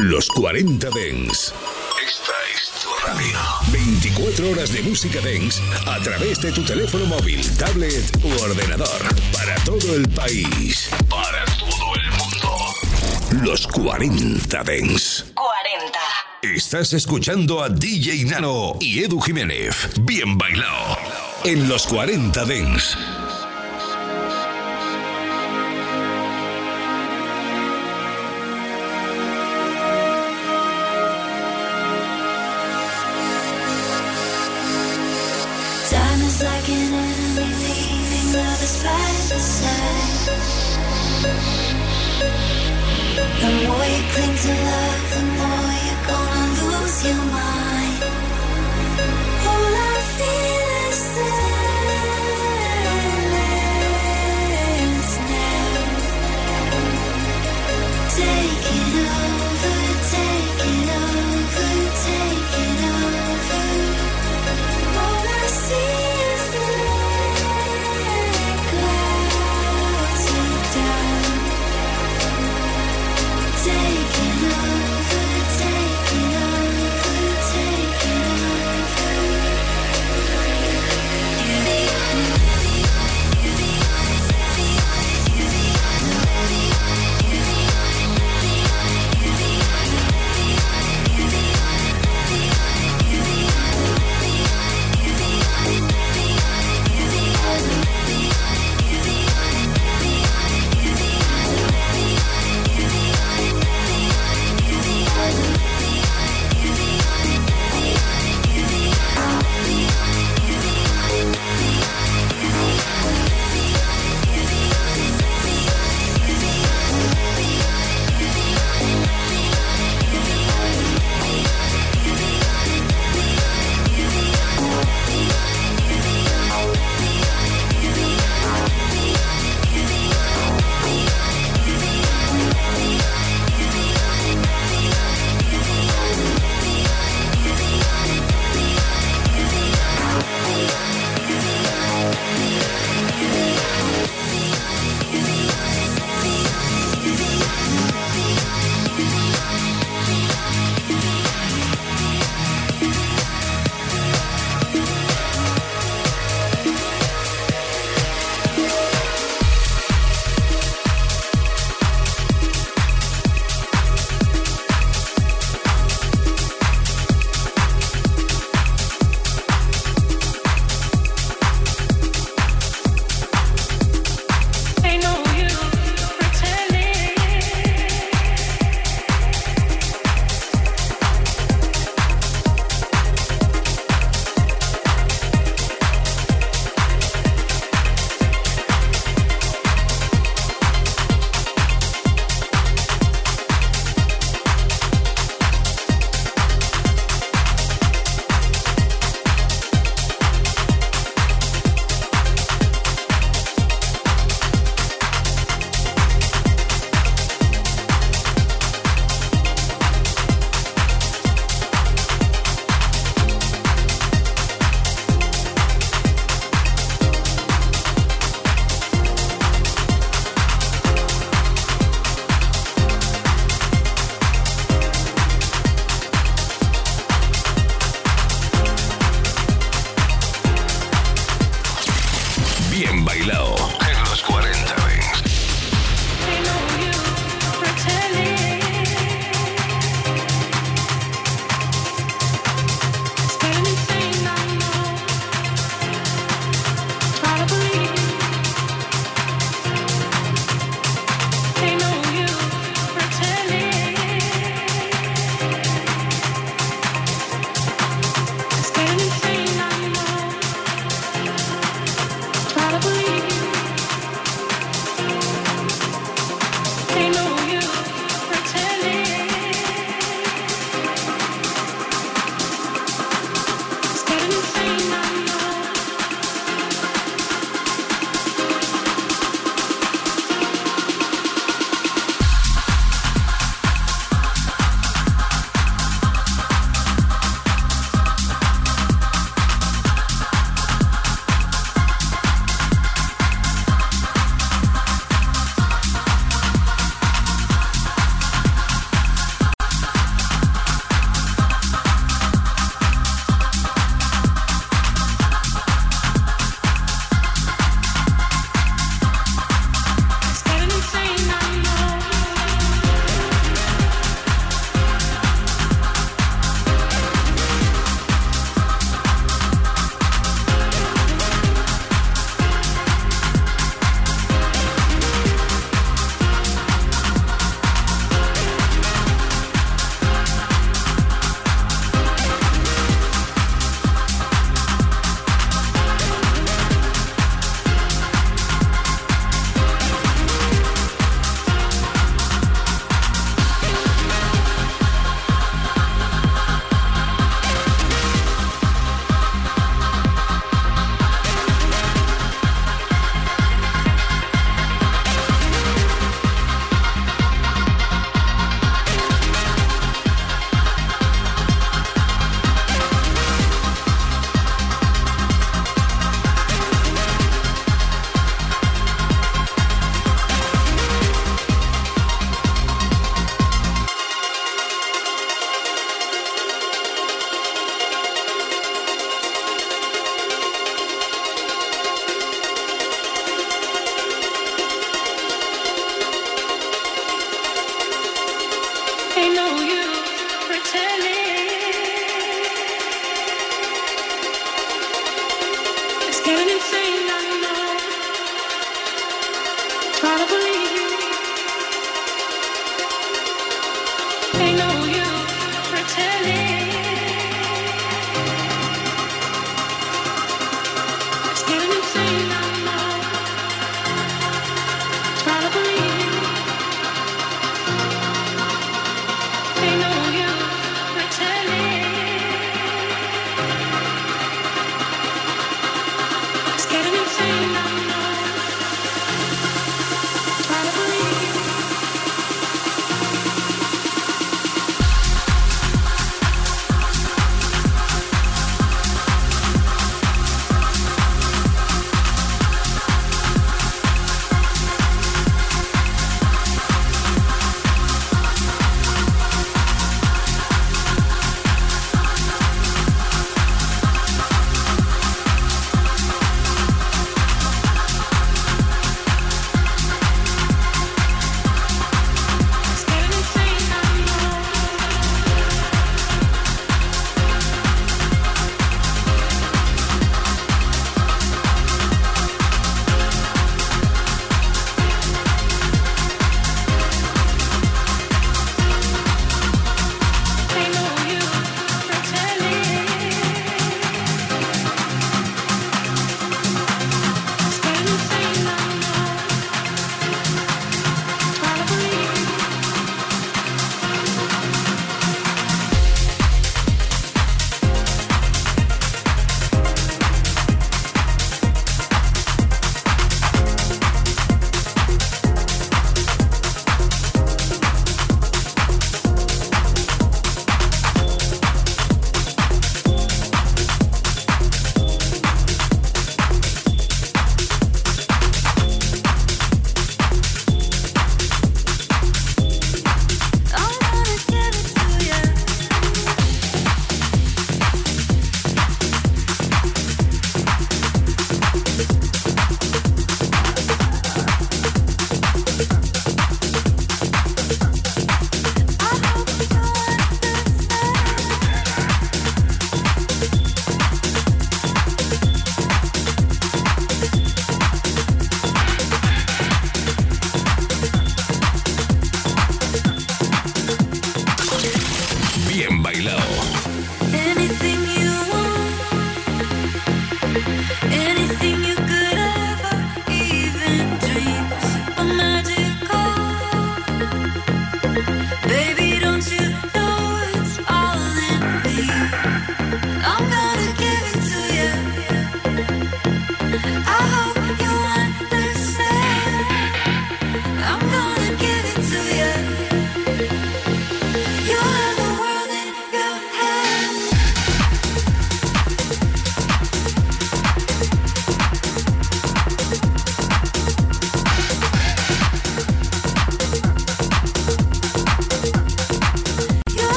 Los 40 Dens. Esta es tu radio. 24 horas de música Dens a través de tu teléfono móvil, tablet u ordenador. Para todo el país. Para todo el mundo. Los 40 Dens. 40. Estás escuchando a DJ Nano y Edu Jiménez. Bien bailado. En los 40 Dens.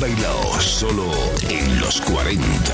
Bailado, solo en los 40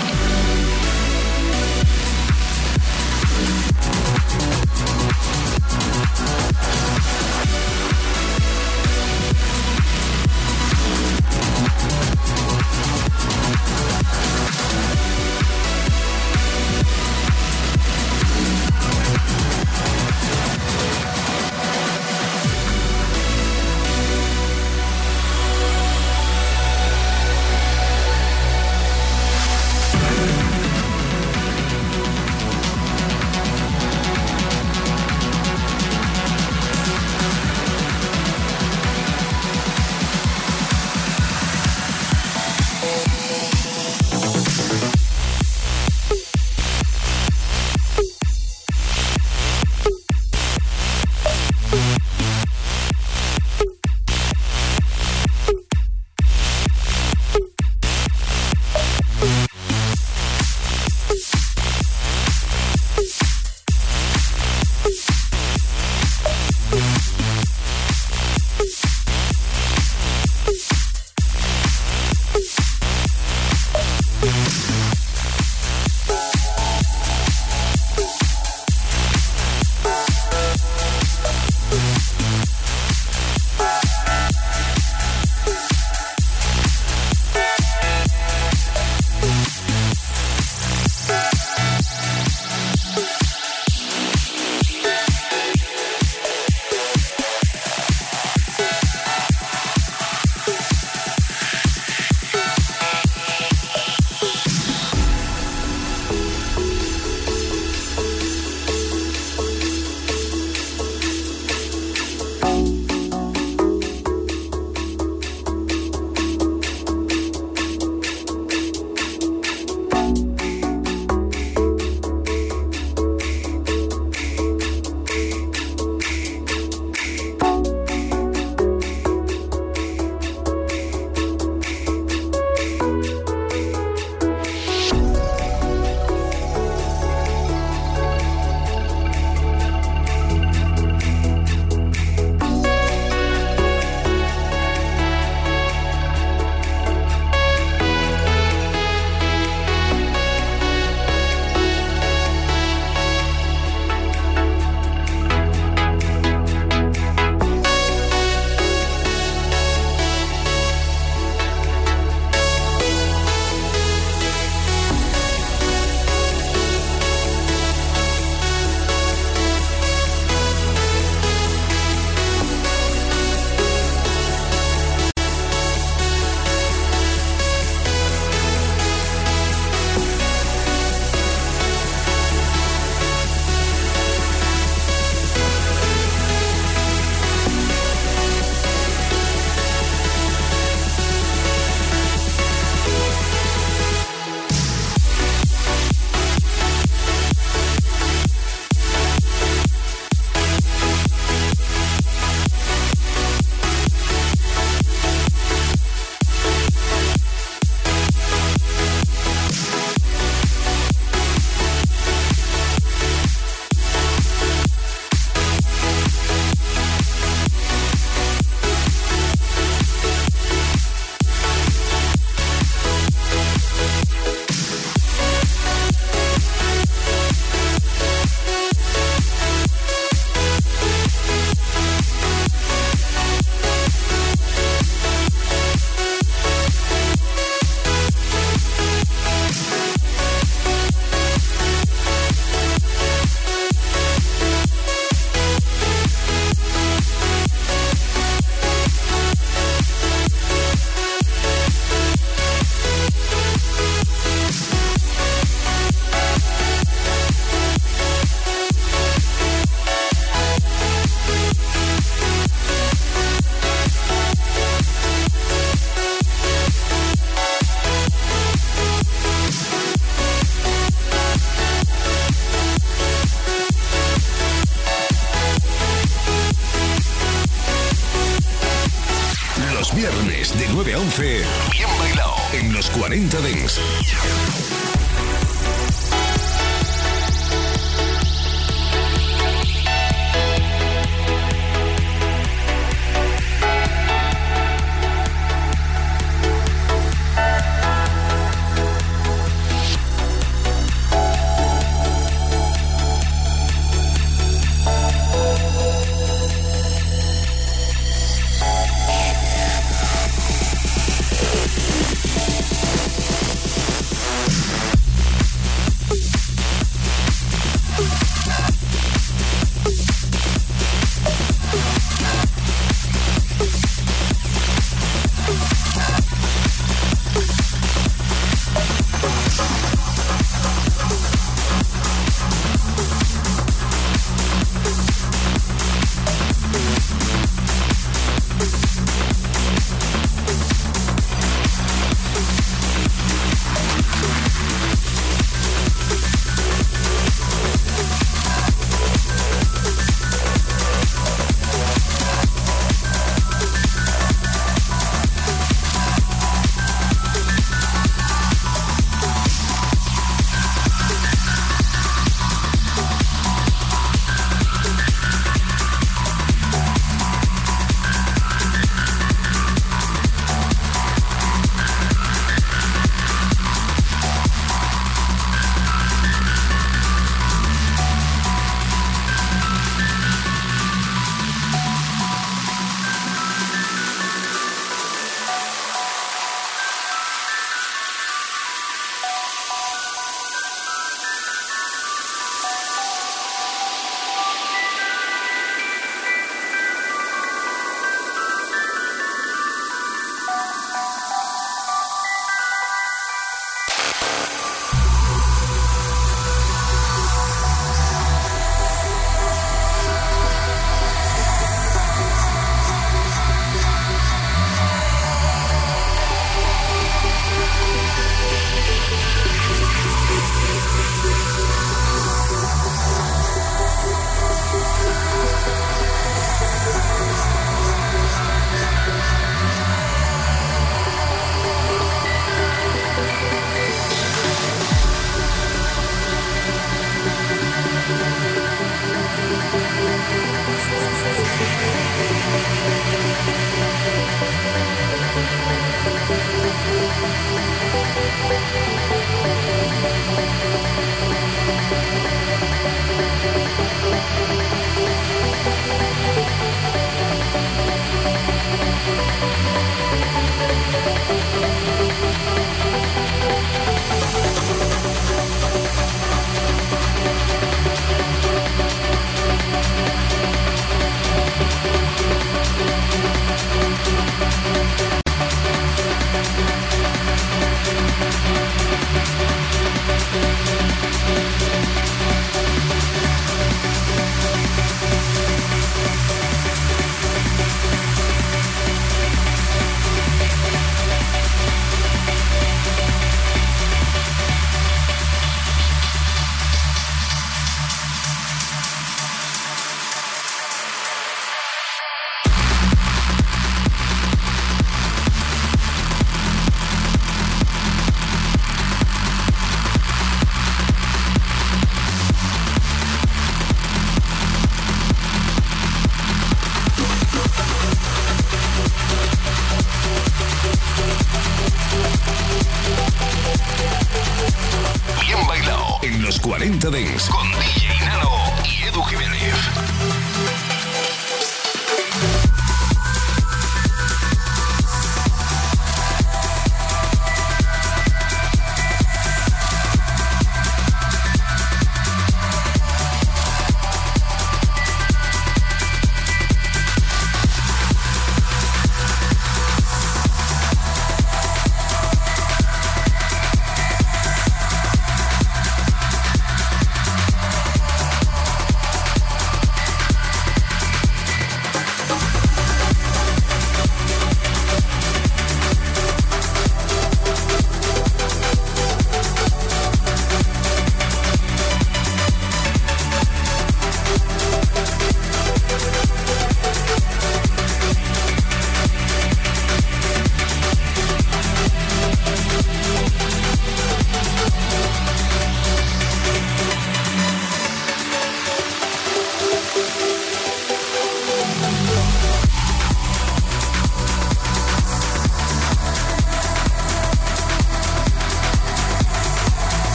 Thank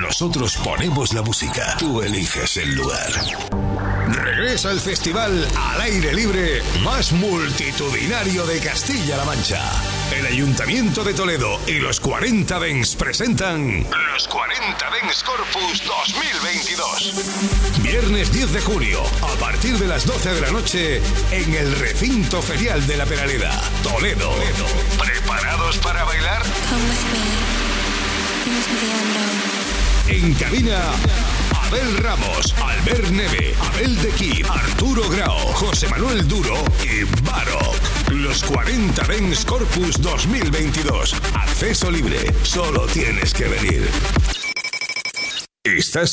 Nosotros ponemos la música. Tú eliges el lugar. Regresa el festival al aire libre más multitudinario de Castilla-La Mancha. El Ayuntamiento de Toledo y los 40 Dens presentan los 40 Dens Corpus 2022. Viernes 10 de junio, a partir de las 12 de la noche, en el recinto ferial de la Peraleda, Toledo. ¿Preparados para bailar? En cabina, Abel Ramos, Albert Neve, Abel de Kid, Arturo Grau, José Manuel Duro y Barok. Los 40 Dens Corpus 2022. Acceso libre. Solo tienes que venir. Estás